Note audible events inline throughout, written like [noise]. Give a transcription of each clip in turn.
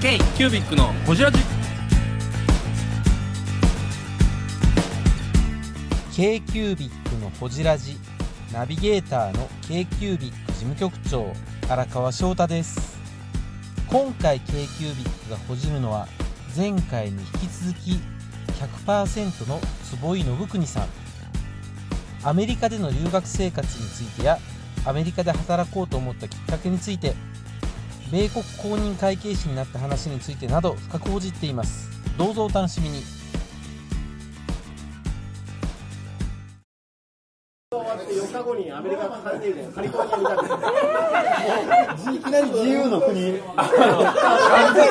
K キュービックのホジラジ。k q u b i c のほじラジ。ナビゲーターの k q u b i c 事務局長荒川翔太です。今回 k q u b i c がほじるのは前回に引き続き100%の坪井信国さん。アメリカでの留学生活についてやアメリカで働こうと思ったきっかけについて米国公認会計士になった話についてなど深く報じています。どうぞお楽しみに。後にアメリカカリフォルニアに行ったんですいきなり自由の国。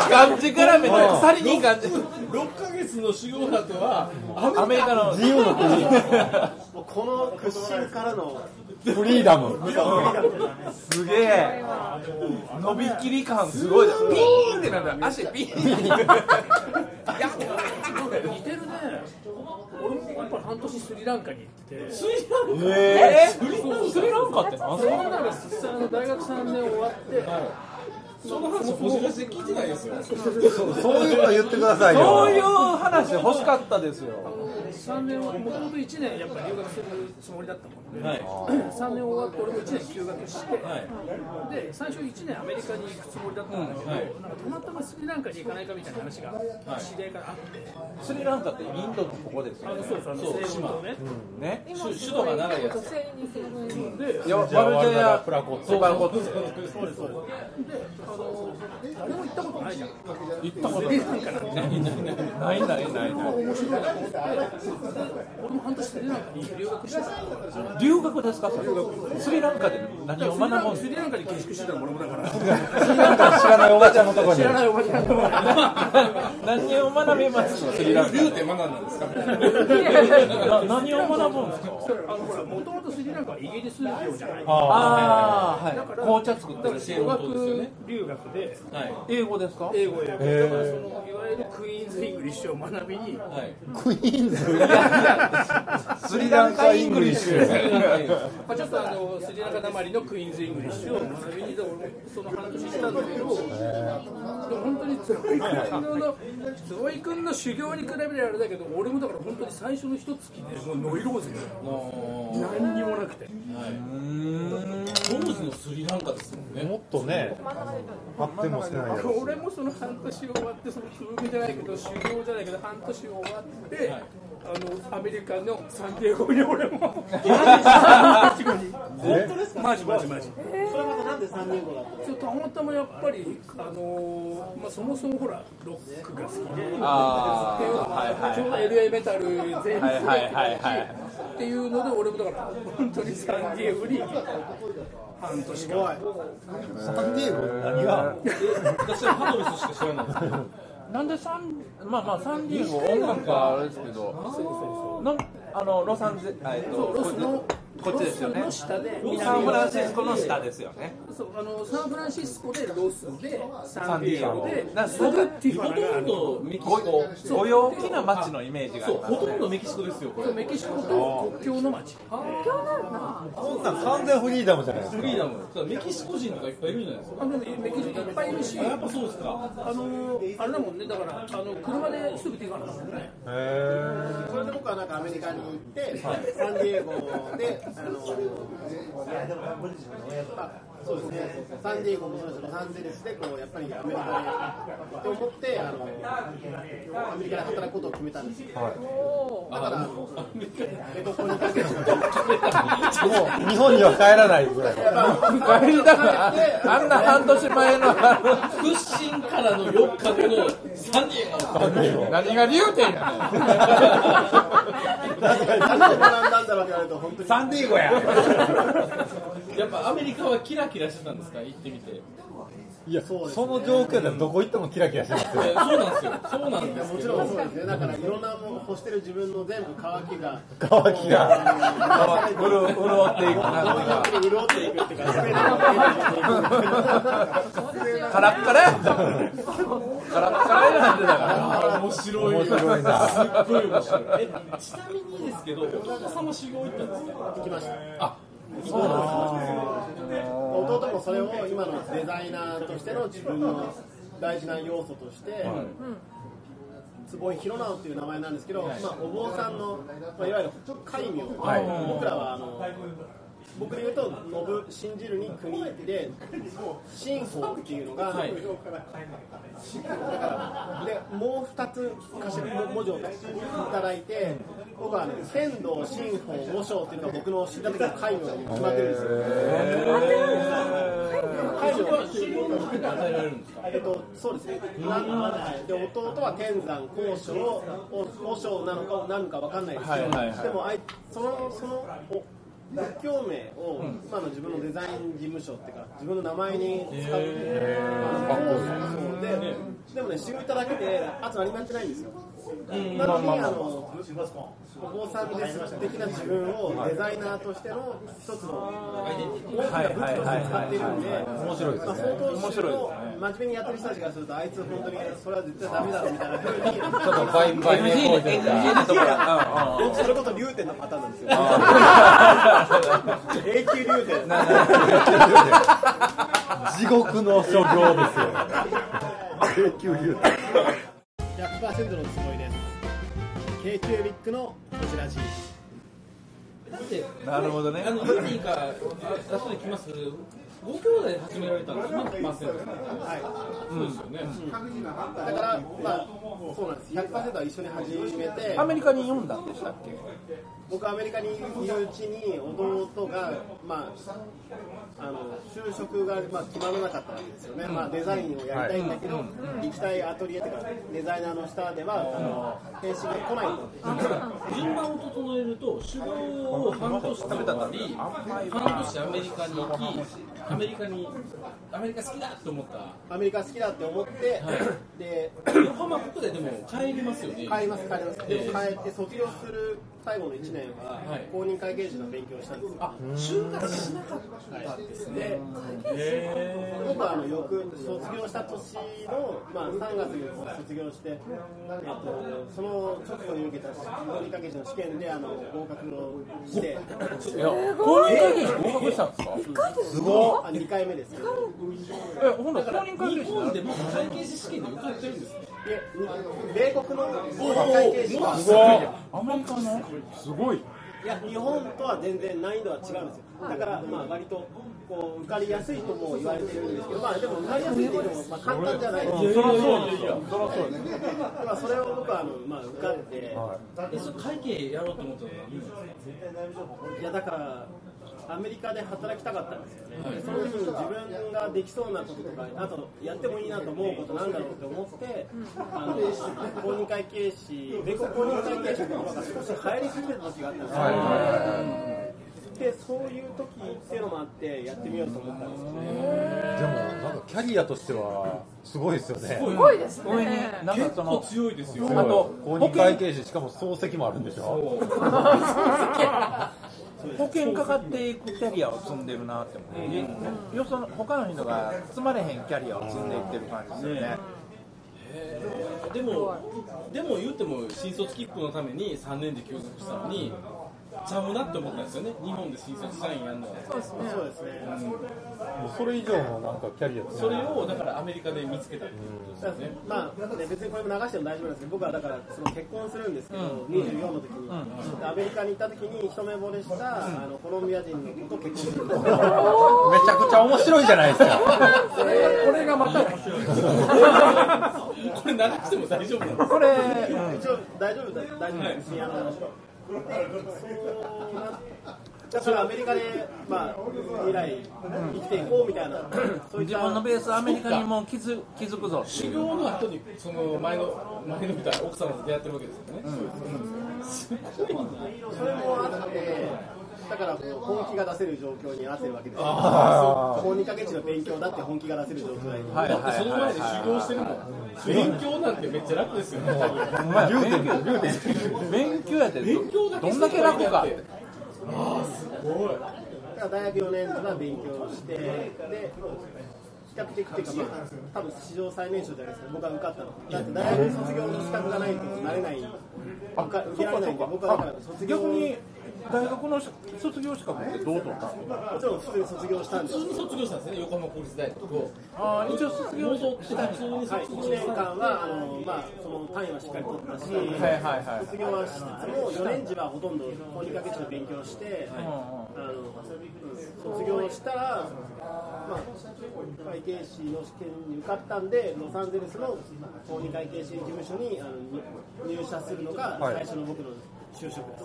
漢字からめて鎖に漢字6ヶ月の修行だとはアメリカの自由の国。もうこの屈伸からのフリーダム。すげえ。伸びきり感すごい。ピーンってなんだ。足ピーンって。やった半年スリランカに行ってスリランカ？えスリランカって何その中で実際あの大学3年終わって、その話ほじらせ聞いてないですよ。そういうの言ってくださいそういうよ話欲しかったですよ。3年はもともと1年やっぱり留学するつもりだったもんで、はい。3年終わって俺も1年休学して、で最初1年アメリカに行くつもりだったんだけど、はい。なんかたまたまスリランカに行かないかみたいな話が知り合いからあって、スリランカってインドのここですよね。あのそうそうあの西欧のね。ね。首首都が長いやつ。でいやワルジェやプラコッそうプラコッツそうです。そう。で誰も行ったことない。じゃん行ったことスリランカなんてないないないないない面白い俺も半年スリランカに留学してた留学ですかそれスリランカで何を学ぶんスリランカに下宿してたの俺もだから知らないおばちゃんのとこに知らないおばちゃんのと何を学びますのスリランカビューって学んだんですか何を学ぶんですかあのほらもともとスリランカはイギリス領じゃないああはい紅茶作ってる語学留学ではい。英語ですか？英語英語だからそのいわゆるクイーンズ・イングリッシュを学びに。はいクイーンズ。スリランカイングリッシュ。まあ、ちょっとあのスリランカなまりのクイーンズ・イングリッシュ。を学びにで俺もその半年したんだけど、でも本当に坪井君の坪井君の修行に比べればあれだけど俺もだから本当に最初の一月でもうノイローゼ何にもなくて当時のスリランカですもんね。もっとね発展もしてないやろ。俺もその半年終わってその続きじゃないけど修行じゃないけど半年終わって、あのアメリカのサンディエゴに俺も。本当ですかマジ。マジマジ。それまたなんで3人後だったの？そうたまたまやっぱり、あのーまあ、そもそもほらロックが好きであっていうのあはいはい。ちょうど LA メタル全盛期はいはいはいはい。っていうので俺もだから本当にサンディエゴに半年間。サンディエゴ何が？私はパドレスしか知らないなんでサンまあまあサンディエゴ音楽はあれですけどなんあのロサンゼえっとロスのこっちですよね。ロスの下でサンフランシスコの下ですよね。そうあのサンフランシスコでロスでサンディエゴでほとんどメキシコ。ご陽気な街のイメージがほとんどメキシコですよこれ。メキシコと国境の街。こんなん完全フリーダムじゃないですか。フリーダム。メキシコ人とかいっぱいいるじゃないですか。あのメキシコいっぱいいるしあやっぱそうですか。あのあれだもんね。だからあの車ですぐティファナだもんねへそれで僕はなんかアメリカに行って、サンディエゴで、あの、まあ、 そうですね、サンディエゴもそうですけど、ロサンゼルスでこうやっぱりアメリカでと思ってあの、アメリカで働くことを決めたんですよ。だから、けて、もう日本には帰らないぐらい。帰りたくない。あんな半年前の屈伸からの4日後のサンディエゴ何が理由点やねん何で学んだんだろうって言われると、本当に。サンディエゴややっぱアメリカはキラキラしてたんですか？行ってみて。いやその状況でどこ行ってもキラキラしてますよ。えそうなんですよ。そうなんですもちろんそうですね。だからいろんなもの干してる自分の全部乾きが乾きが潤潤っていくな潤っていくっていうか、カラッカラやったカラッカラやなんでだから。あ面白い面白いな。すっごい面白い。えちなみにですけど弟さんも修行行ったんですか？行きました。あそうなんです弟もそれを今のデザイナーとしての自分の大事な要素として、坪井弘直っていう名前なんですけど、まあ、お坊さんの、まあ、いわゆる戒名、僕らはあの僕で言うと信ぶ信じるに国で信法っていうのが、はい。だからでもう2つ頭文字をいただいて僕はあの剣道信法五章っていうのが僕の知った時の戒名に決まってるんですよ。えっと、そうですね。で弟は天山高尚、お和尚なのか何かわかんないですけど、はいはいはいでもあいそのそのお仏教名を今の自分のデザイン事務所っていうか自分の名前に使う。あのそうででもね知るただけであと何もやってないんですよ。なのにあのお坊さんです的な自分をデザイナーとしての一つの大きな武器として使っているんで、面白いですまあ、ね。相当真面目にやってる人たちからするとあいつ本当にそれは絶対ダメだろみたいな風にちょっと売売名 NG 行で為 NG でとか僕それこそ流点のパターンなんですよ永久流点地獄の所業ですよ永久流100%のつもりです。K q ビックのこちら G だってなるほどね。あの来ます？ご兄弟で始められたんです今マスですねはいそうですよね、だからまあそうなんです100%は一緒に始めてアメリカに読んだんでしたっけ僕アメリカにいるうちに弟が、まあ、あの就職が、まあ、決まらなかったわけですよね、まあ、デザインをやりたいんだけど、行きたいアトリエとかデザイナーの下ではあの返信が来ないと順番を整えると修行を半年食べたり半年アメリカに行きメリカにアメリカ好きだって思った。アメリカ好きだって思って、で横浜国ででも帰りますよね。帰ります帰ります。で帰って卒業する最後の1年ははい。公認会計士の勉強をしたんですよ、あ就活しなかったんですね。で僕はあの翌卒業した年の、まあ、3月に卒業して、えっと、その直後に受けた公認会計士の試験であの合格をして。いや公認会計士合格したんですか？すごい2回目ですえほんなら公認会計士日本でも会計士試験で受かってるんですね。で米国の会計士はアメリカの？すごい。いや日本とは全然難易度は違うんですよ。だからまあ割とこう受かりやすいとも言われてるんですけどまあでも受かりやすいって言ってもまあ簡単じゃないですそりゃそうですよ。そりゃそうですだからそれを僕はあの、まあ、受かって、えそれ会計やろうと思ったのは何なんですか？いやだからアメリカで働きたかったんですよね、その時に自分ができそうなこととかあとやってもいいなと思うことなんだろうって思ってあの公認会計士米国公認会計士の言葉が少し流行りすぎてた時があったんですよ、でそういう時っていうのもあってやってみようと思ったんですよね。でもなんかキャリアとしてはすごいですよね。すごいですね。なんかその強いですよ。あと公認会計士しかも漱石もあるんでしょ保険かかっていくキャリアを積んでるなって思う、よその他の人が積まれへんキャリアを積んでいってる感じですよね、でもでも言っても新卒切符のために3年で休学したのにちゃうなって思ったんですよね。日本で新卒社員やるのは。そうですね。もうそれ以上のなんかキャリアそれをだからアメリカで見つけたってことですよね。まあ、ね、別にこれも流しても大丈夫なんですけど僕はだからその結婚するんですけど、24の時に、でアメリカに行った時に一目惚れした、あのコロンビア人と結婚する。んですよめちゃくちゃ面白いじゃないですか。これがまた面白い。[laughs] これ流しても大丈夫なの？これ、一応大丈夫だ大丈夫ですだからアメリカで、まあ、未来生きていこうみたいな、そういった自分のベースアメリカにも気づ気づくぞ。修行の後にその前の前のみたいな奥様と出会ってるわけですよね、それもあって、だから本気が出せる状況になってるわけですよ。あ公認かけ地の勉強だって本気が出せる状況に。はいだってその前で修行してるもん。勉強なんてめっちゃ楽ですよ。ねほんまや勉強。勉強やってどどんだけ楽かって。だから大学4年から勉強して、で、比較的っていうか、まあ、多分史上最年少じゃないですか、僕は受かったの。だって大学卒業の資格がないとなれない、受か受けられないんで、僕はだから卒業逆に大学の卒業資格ってどう取ったの？もちろん普通に卒業したんです普通に卒業したんですね、横浜国立大学を。ああ一応卒業戻ってした。普通にはい、1卒業年間はあの、まあ、その単位はしっかり取ったし、はいはいはい卒業はしつつも4年時はほとんど法2ヶ月の勉強をして、あのうん卒業したら、まあ、会計士の試験に受かったんでロサンゼルスの法2会計士事務所にあの入社するのが最初の僕の就職で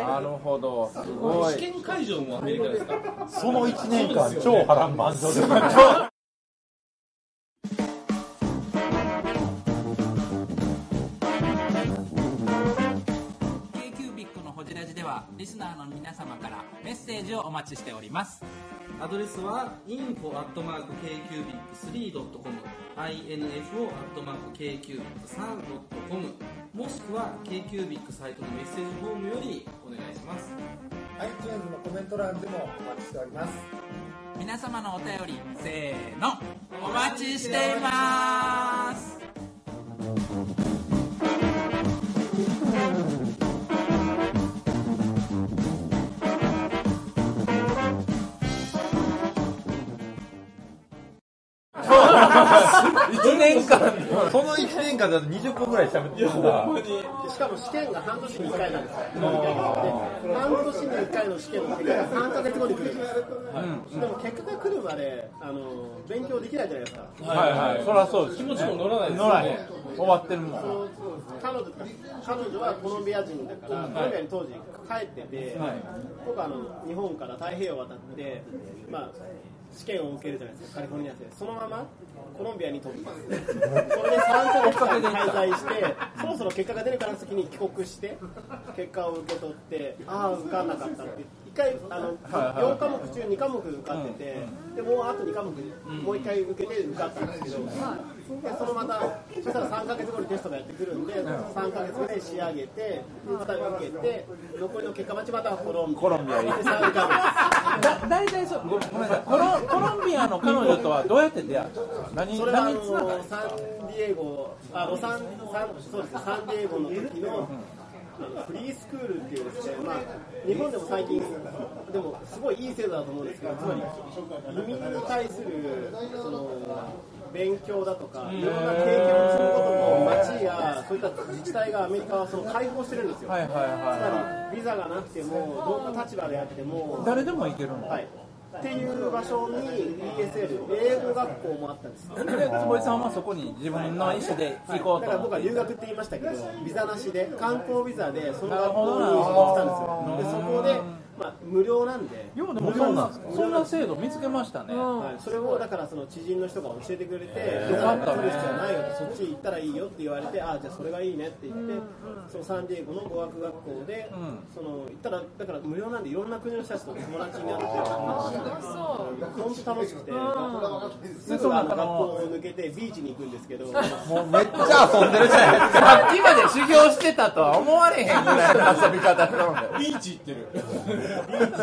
す、なるほどすごい試験会場もアメリカですかその1年間超波乱万丈です k q b i c のホジラジではリスナーの皆様からメッセージをお待ちしておりますアドレスは info.kcubic3.com info.kcubic3.com もしくは KQBIC サイトのメッセージフォームよりお願いします。iTunes のコメント欄でもお待ちしております。皆様のお便りせーのお待ちしていますの1年間だと20分ぐらい喋ってるんだ。しかも試験が半年に1回なんですよ、で半年に1回の試験の結果が3ヶ月後に来るんです、でも結果が来るまであの勉強できないじゃないですか、はいはい。そりゃそうです。気持ちも乗らないです乗らへん終わってるもん。彼女彼女はコロンビア人だから、コロンビアに当時帰ってて、僕はあの日本から太平洋を渡って、まあ、試験を受けるじゃないですか、カリフォルニアで、そのままコロンビアに飛びます、それで3ヶ月間滞在して、そろそろ結果が出るから先に帰国して、結果を受け取って、ああ、受かんなかったって、1回あの、4科目中2科目受かってて、でもうあと2科目、もう1回受けて受かったんですけど、でそのまた、そしたら3ヶ月後にテストがやってくるんで、3ヶ月後で仕上げて、また受けて、残りの結果待ちまたコロンビア。コロンビア行ってで3ヶだ大体そうごごめんなさい。コロコロンビアの彼女とはどうやって出会ったんですか何月それはあのサンディエゴ、あロサンサンそうですねサンディエゴの時の、フリースクールっていうですね、まあ、日本でも最近、でもすごいいい制度だと思うんですけど、つまり移民に対するその勉強だとか、いろんな経験をすることも、町やそういった自治体がアメリカはその開放してるんですよ。はいはい。つはまりビザがなくても、どんな立場であってもい、誰でも行けるの、はい、っていう場所に ESL、英語学校もあったんです。で坪井さんはそこに自分の意思で行こうとだから僕は留学って言いましたけど、ビザなしで、観光ビザでその学校に来たんですよ。で、そこで、まあ、無料なんで、ようでもそんなそんな制度見つけましたね、はい、それをだからその知人の人が教えてくれて、ビよザかったね必要はないよって、そっち行ったらいいよって言われて、ああ、じゃあそれがいいねって言って、そのサンディエゴの語学学校で、その行ったら、だから無料なんで、いろんな国の人たちと友達になって、本当楽しくて、すぐあの学校を抜けてビーチに行くんですけど、もうめっちゃ遊んでるじゃないですかさっきまで修行してたとは思われへんぐらいの遊び方ビーチ行ってる。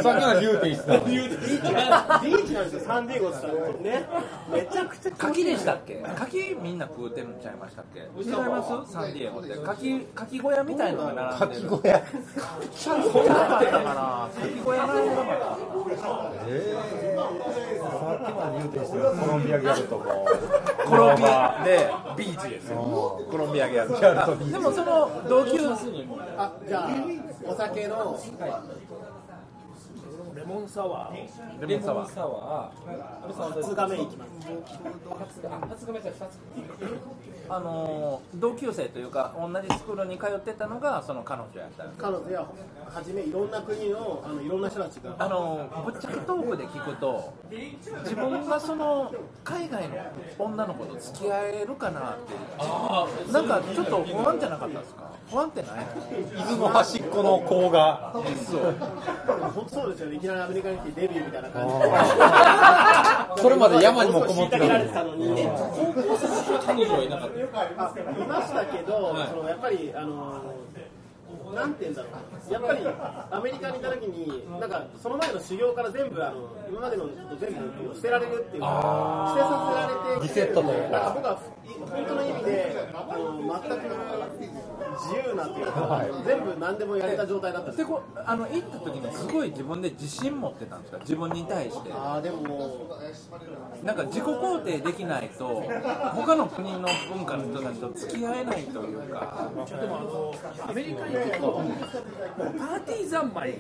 さっきの言うていいっすかビー。チなんですよ、サンディエゴってね、めちゃくちゃ柿でしたっけ？柿みんな食うてるんちゃいましたっけ？違いますサンディエゴって。柿柿小屋みたいのが並んでる。小屋。そうじゃなかったかな？柿小屋並んでなかったえー、さっきまで言うていいっすよ。コロンビアギャルともコロンビアでビーチですよ。コロンビア。ギャル。ギャルとビーチ。でもその同級あじゃあお酒の。レモンサワーレモンサワー。サワー。安倍さんは2日目いきます。初めて2つ。あのー同級生というか同じスクールに通ってたのがその彼女やった彼女やはじめいろんな国のあのいろんな人たちが。あのぶっちゃけトークで聞くと自分がその海外の女の子と付き合えるかなって。なんかちょっと不安じゃなかったですか？不安ってない伊豆の端っこの子が。そう。本当そうですよね。いきなりアメリカに来てデビューみたいな感じで。そ [laughs] れまで山にもこもってたたのに彼女はいなかった。あいましたけど、そのやっぱりあのなんて言うんだろう。やっぱりアメリカにいた時になんかその前の修行から全部あの今までの全部捨てられるっていうか捨てさせられて。リセットというか。なんか僕は本当の意味であの全く自由なっていうか、全部何でもやれた状態だったんでこあの行った時にすごい自分で自信持ってたんですか？自分に対して。ああでもなんか自己肯定できないと他の国の文化の人たちと付き合えないというか。でもあのアメリカに行くとパーティー三昧。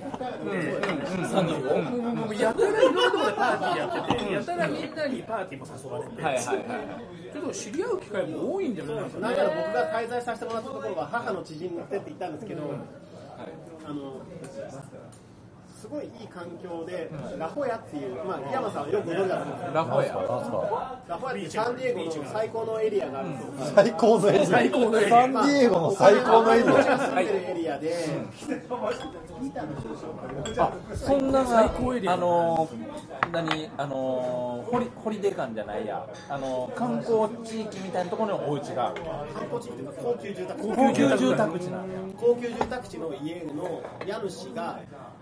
さんのもうもうやたらいろんなところでパーティーやっててやたらみんなにパーティーも誘われて。はいはいはい。ちょっと知り合う機会も多いんじゃないですかなんなら僕が滞在させてもらったところは母の知人ってって言ったんですけど、あのすごいいい環境で、ラホヤっていう、まあ、井山さんはよくご存知だと思うんですけど、ラホヤ。ラホヤってサンディエゴの最高のエリアがあるんですよ。最高のエリア。最高のエリア。サンディエゴの最高のエリア。住んでるエリア。で、あそんながあの何あのホリホリデー館じゃないや。あの観光地域みたいなところのお家が観光地っていうか高級住宅地。高級住宅地なんや。高級住宅地の家の家主が、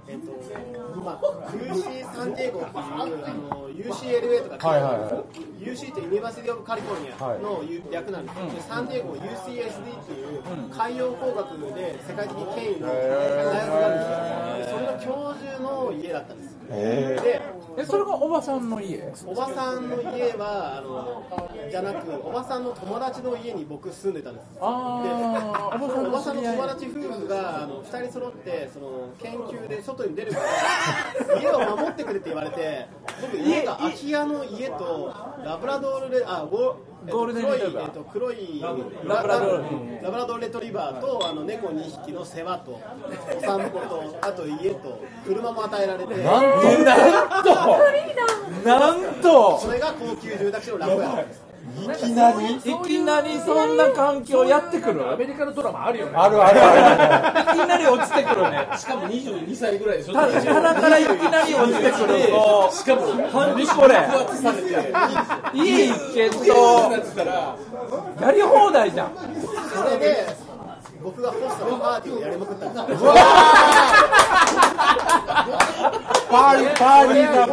えっとまあ、UC サンディエゴっていうあの UCLA とか、はいはいは UC ってユニバーシティ・オブ・カリフォルニアの略なんです。けど、でサンディエゴ UCSD っていう海洋工学で世界的に権威の大学があるんですよ。でそれの教授の家だったんですでえそれがおばさんの家？おばさんの家はあのじゃなくおばさんの友達の家に僕住んでたんです。あであおばさんおばさんの友達夫婦があの2人揃ってその研究で外に出るから家を守ってくれって言われて僕家が空き家の家とラブラドールレあゴゴールデンレトリバー。えっと黒い、えっと、黒いラブラドール。ラブラドールレトリバーとあの猫2匹の世話とお散歩とあと家と車も与えられて。なんと？なんと？なんと？それが高級住宅地のラホヤですいきなりいきなりそんな環境やってくる？アメリカのドラマあるよね。あるあるある。いきなり落ちてくるね。しかも22歳ぐらいでしょ。た棚からいきなり落ちてくる。としかも何これいいけどやり放題じゃんそれで僕がホストのパーティーをやりまくった。んですよパーリーパーリー三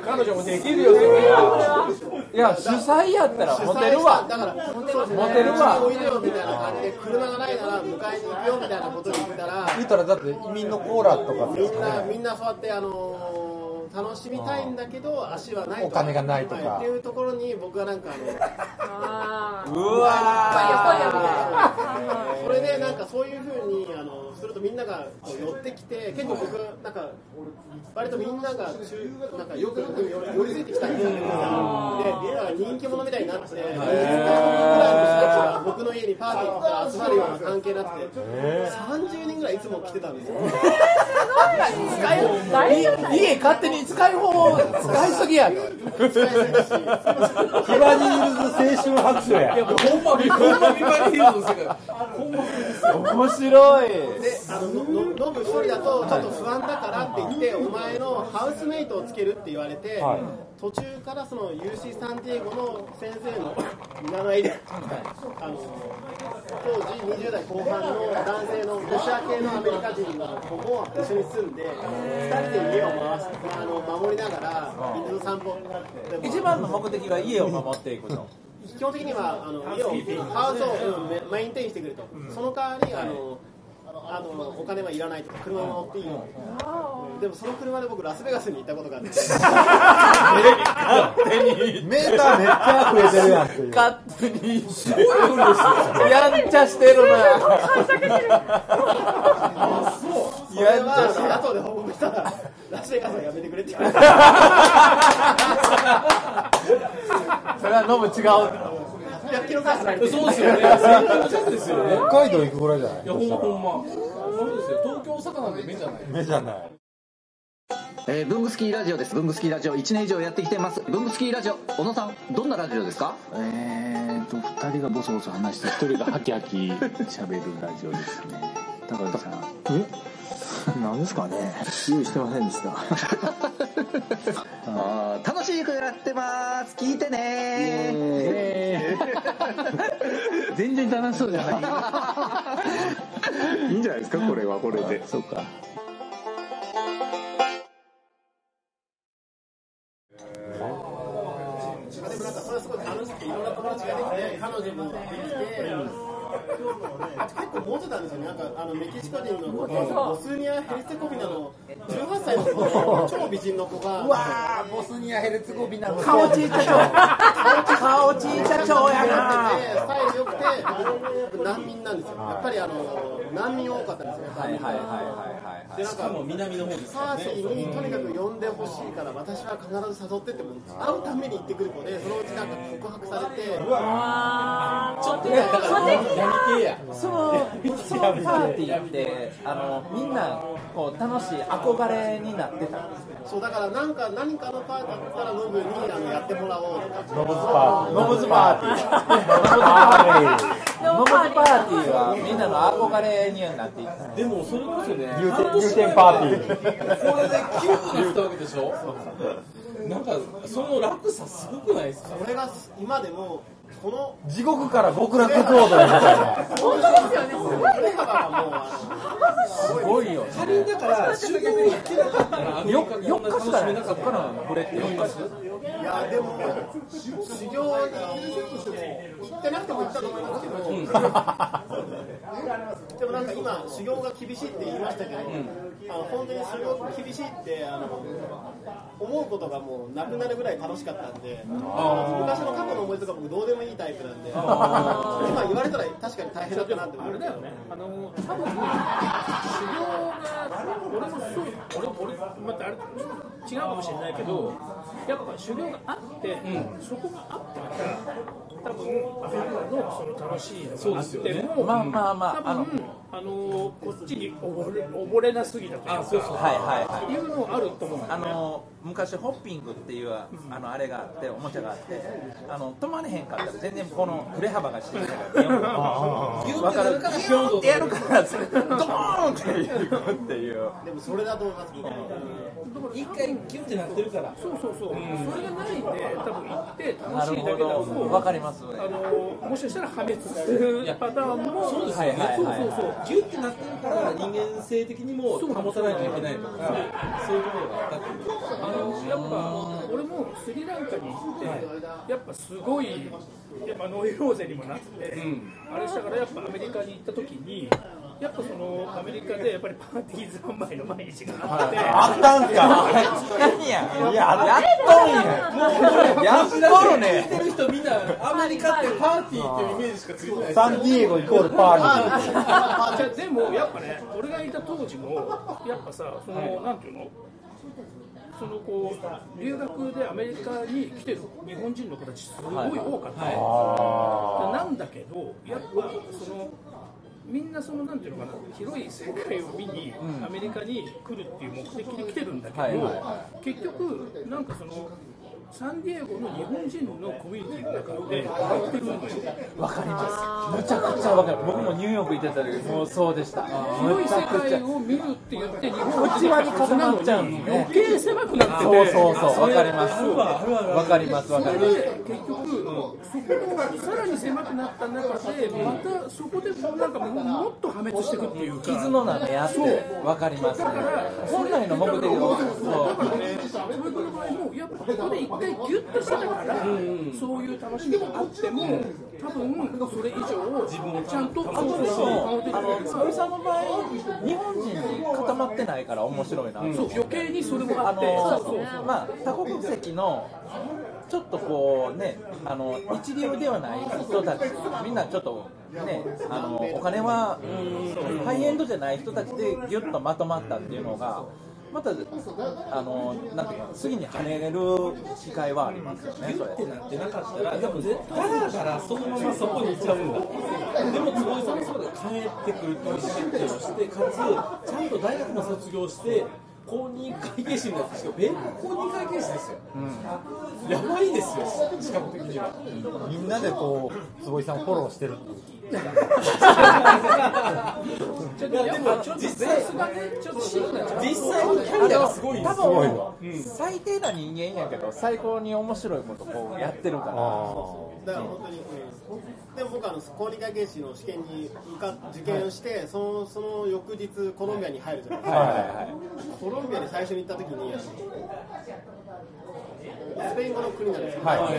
彼女もできるよそれはいや主催やったらモテるわ。だからモテるわ。おいでよみたいな感じで車がないなら迎えに行くよみたいなことを言ったら言ったらだって移民のコーラとかみんなみんなそうやってあのー楽しみたいんだけど足はないと。お金がないとか。っていうところに僕はなんかあのうわ [laughs] それでなんかそういうふうにあのするとみんながこう寄ってきて結構僕なんか割とみんなが中なんかよく寄り付いてきたんですよねでだから人気者みたいになって20回ぐらいの人たちが僕の家にパーティーに来たら集まるような関係になって30人ぐらいいつも来てたんですよ家勝手に使い方使いすぎやろ使いすぎだしヒバニールズ青春白書やほんまほんまにバリヒルズの世界面白いであのののノブ一人だとちょっと不安だからって言って、お前のハウスメイトをつけるって言われて、はい。途中からその UC サンディエゴの先生の名前で、あの当時20代後半の男性のロシア系のアメリカ人の子も一緒に住んで、2人で家を回すあの守りながら、犬の散歩。一番の目的は家を守っていくと。基本的にはあの家をハウスをうんメメインテインしてくれと、その代わりあのあのお金はいらないとか車も乗っていいよでもその車で僕ラスベガスに行ったことがあって。メーターめっちゃ増えてるやんっていう。勝手に。すごいやんちゃしてるな。それは後で報告したらラスベガスはやめてくれって言われて [laughs] それは飲む違う100キロぐらい離れてそうですよね。ですよね。北海道行くぐらいじゃない？いやほんまほんま。そうですよ。東京大阪なんて目じゃない。目じゃない。えー、ブングスキーラジオです。ブングスキーラジオ。1年以上やってきてます。ブングスキーラジオ。小野さんどんなラジオですか？えーと2人がボソボソ話して1人がハキハキ喋るラジオですね。高橋さん。え？[laughs] 何ですかね。用意してませんでした。[laughs] あー楽しくやってます。聞いてね。[laughs] 全然楽しそうじゃない。いいんじゃないですかこれはこれで。そうか。でもなんかそれはすごい楽しくていろんな友達ができて彼女もできて結構モテたんですよね、なんかあのメキシコ人の子とボスニア・ヘルツェゴビナの18歳の子の超美人の子が、うわーボスニア・ヘルツゴビナ。の顔ちいちゃちょ顔ちいちゃちょやなスタイル良くて、難民なんですよ、やっぱりあの難民多かったんですよ、はいはいはいはいはいでなんか南の方ですパーティーにとにかく呼んでほしいから、私は必ず誘ってっても、会うために行ってくる子で、そのうちなんか告白されて、ちょっとねだから何系やそのそのパーティーって。あのみんなこう楽しい憧れになってた。んですよそうだからなんか何かのパーティーだったらノブにあのやってもらおうとか。ノブズパーティー。ノブズパーティー。ノブズパーティーはみんなの憧れにはなっていった。でもそれこそね入店入店パーティー。これでキューにしたわけでしょ？なんかその落差すごくないですか？それが今でもこの地獄から極楽浄土みたいな本当ですよね。すごいね。すごいよ仮にだから修行に行ってなかったらアメリカ4日しかないそっからのこれって4日のいやでも修行に行ってなくても行ったと思いますけど。[laughs] でもなんか今修行が厳しいって言いましたけど、あの本当に修行厳しいってあの思うことがもうなくなるぐらい楽しかったんで、昔の過去の思い出とか僕どうでもいいタイプなんで、今言われたら確かに大変だったなって思う。あれだよね、あの多分修行が、俺もそう、俺俺またあれ違うかもしれないけど、やっぱ修行があって、そこがあってから、多分アメリカのその楽しいのがあっても、まあまあまあ多分あのこっちに溺れ溺れなすぎたというか、はいはいはいい。うのはあると思うんだあよね。の昔ホッピングっていうあのあれがあっておもちゃがあってあの止まれへんかったら全然この振れ幅がし [laughs] てるからわかるギュてやるからドーンっていうっていう。でもそれだと思います。一回ギュンってなってるから。そうそうそう、それがないんで、多分行って楽しいだけだと、どわかります。あのもしかしたら破滅するパターンも、そうですよね、はいはいはいはいそうそうそう。ギュッてなってるから人間性的にも保たないといけないとかそうい。うところがあったっていうあのやっぱ俺もスリランカに行って、やっぱすごい、やっぱノイローゼにもなって、あれしたからやっぱアメリカに行った時に、やっぱそのアメリカでやっぱりパーティー三昧の毎日があって、あったんか？何や？いややっとんや。やっとるね聞いてる人みんなアメリカってパーティーっていうイメージしかついてないですサンディエゴイコールパーティーじゃあでもやっぱね、俺がいた当時も、やっぱさ、その、なんていうのそのこう留学でアメリカに来てる日本人の子たちすごい多かった、なんだけどやっぱそのみんなそのなんていうのかな広い世界を見にアメリカに来るっていう目的に来てるんだけど、はいは結局なんかそのサンディエゴの日本人のコミュニティの中でってるのよ。わかります。むちゃくちゃわかる。僕もニューヨーク行ってた時もうそうでした。広い世界を見るって言って日本内輪に固まっちゃうんですね。余計狭くなっててそうそうそう。わかります。わかります。わかりますで結局、そこのさらに狭くなった中で、またそこでなんかももっと破滅していくっていうか、傷の中やってわかります。ね本来の目的をそう。それの場合も、やっぱここで一回ギュッとしてたから、そういう楽しみがあっても、多分それ以上、自分をちゃんとあとでもあの沙織さんの場合日本人に固まってないから面白いな。と思そう余計にそれもああって、まあ多国籍のちょっとこうねあの一流ではない人たちみんなちょっとねあのお金はハイエンドじゃない人たちでギュッとまとまったっていうのがまたあのなんていうか次に跳ねれる機会はありますよねそれ。ってなってなかったらでも絶対だからそのままそこに行っちゃうんだ。でも坪井さんもそうで帰ってくるっていう意思決定をしてかつちゃんと大学も卒業して公認会計士になってしかも米国公認会計士ですよ、やばいですよ資格的には。みんなでこう坪井さんをフォローしてるっていうちょっとやっぱちょっとベースがね、ちょっと実際にキャリアがすごい多ですごいわ分最低な人間やけど最高に面白いことこうやってるから。だから本当に、でも僕あの公認会計士の試験に受か受験して、そのその翌日コロンビアに入るじゃないですか、はいはいはいコロンビアに最初に行った時にスペイン語の国なんですよ、はい。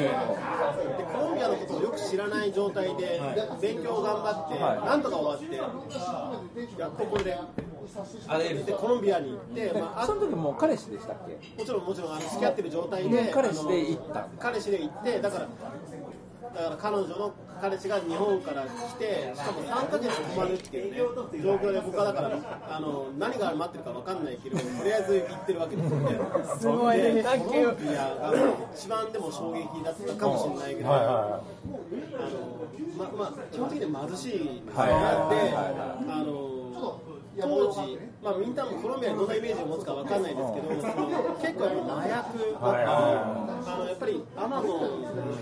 でコロンビアのことをよく知らない状態で勉強を頑張って、はい。なんとか終わってやっとこれででコロンビアに行って、まあ、あその時もう彼氏でしたっけ？もちろんもちろんあの付き合ってる状態で彼氏で行った。彼氏で行ってだからだから彼女の彼氏が日本から来てしかも3ヶ月泊まるっていうね状況で僕はだからあの何が待ってるか分かんないけどとりあえず行ってるわけですよね。すごい。ねでコロンビアが一番でも衝撃だったかもしれないけど、はいはいあのままあ基本的に貧しいんで、はいはいあの当時、まあ、みんなもコロンビアにどんなイメージを持つかわかんないですけど、結構やっぱ麻薬だったり、あのやっぱりアマゾン、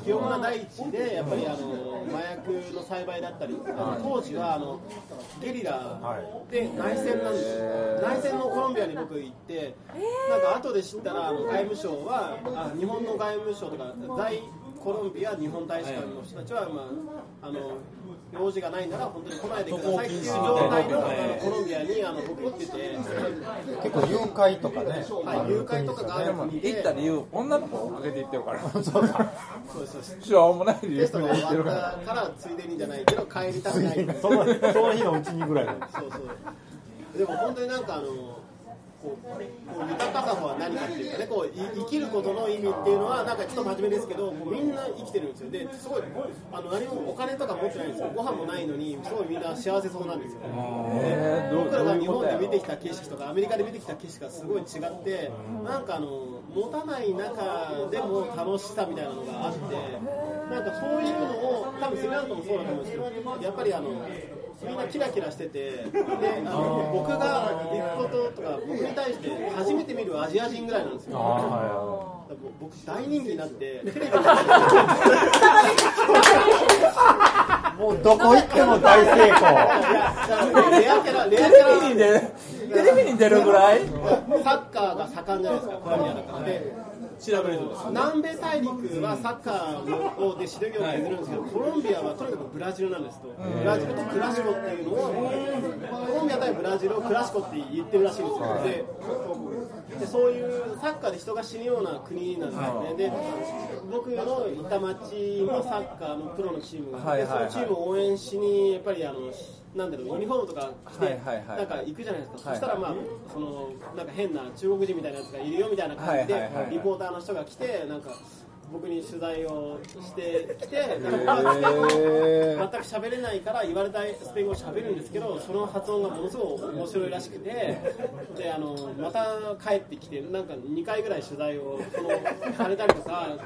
肥沃な大地で、やっぱりあの麻薬の栽培だったり、あの当時はあのゲリラで内戦なんですよ、内戦のコロンビアに僕行って、なんか後で知ったら、あの外務省は、あ日本の外務省とか、在コロンビア日本大使館の人たちは、まあ、あの用事がないなら本当に来ないでくださいっていう状態のコロンビアにあの僕行ってて、結構誘拐とかねはい、誘拐とかがある国で行った理由女の子をあげて行ってるから。そうですそうしょうもない理由でテストが終わかからついでにじゃないけど帰りたくない。そのその日のうちにぐらいなんですそうそう。でも本当になんかあのこうこう豊かさとは何かっていうかねこう生きることの意味っていうのはなんかちょっと真面目ですけどみんな生きてるんですよですごいあの何もお金とか持ってないんですよご飯もないのにすごいみんな幸せそうなんですよえーどう僕らが日本で見てきた景色とかアメリカで見てきた景色がすごい違ってなんかあの持たない中でも楽しさみたいなのがあってなんかそういうのを多分スリランカもそうだと思うんですけどやっぱりあのみんなキラキラしててであの僕が行くこととか僕に対して初めて見るアジア人ぐらいなんですよ。だから僕大人気になって。テレビでもうどこ行っても大成功。レアキャラレアキャラ。テレビに出るテレビに出るぐらい？サッカーが盛んじゃないですか、コロンビアだから。で調べるとです南米大陸はサッカーをで指導業を削るんですけど、コロンビアはとにかくブラジルなんですと、ブラジルとクラシコっていうのを、コロンビア対ブラジルをクラシコって言ってるらしいんですよ。ででそういうサッカーで人が死ぬような国なんですよね、で僕のいた町もサッカーのプロのチームがあって、そのチームを応援しに、やっぱりあのなんだろうユニフォームとか着て、なんか行くじゃないですか、はい。そしたら、まあ、そのなんか変な中国人みたいなやつがいるよみたいな感じで、リポーターの人が来て、なんか僕に取材をしてきて、全く喋れないから言われたスペイン語を喋るんですけど、その発音がものすごく面白いらしくて、であのまた帰ってきて、なんか2回ぐらい取材をそのされたりとか。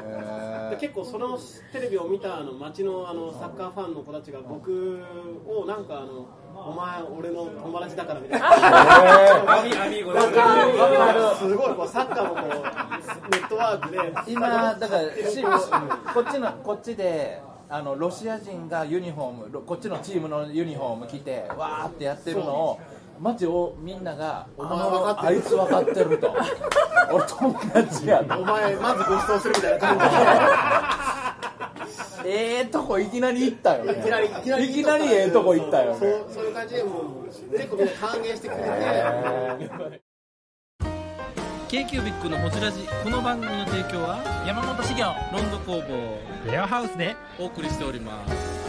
で結構そのテレビを見たあの街のあのサッカーファンの子たちが僕をなんかあのお前俺の友達だからみたいな。アミアミーゴわかるすごいこうサッカーのこうネットワークで今だからしこっちのこっちであのロシア人がユニフォームロこっちのチームのユニフォーム着てわーってやってるのを街をみんなが「おあ前分かってる？のあいつ分かってる」と「[laughs] 俺友達や」とお前まずご馳走するみたいな感じええとこいきなり行ったよね。でいきなりいきなりいきなりええとこ行ったよそうねそういう感じでもう結構みんな歓迎してくれて。K q b i c のほじラジ。この番組の提供は山本修行ロンド工房。レアハウスで。お送りしております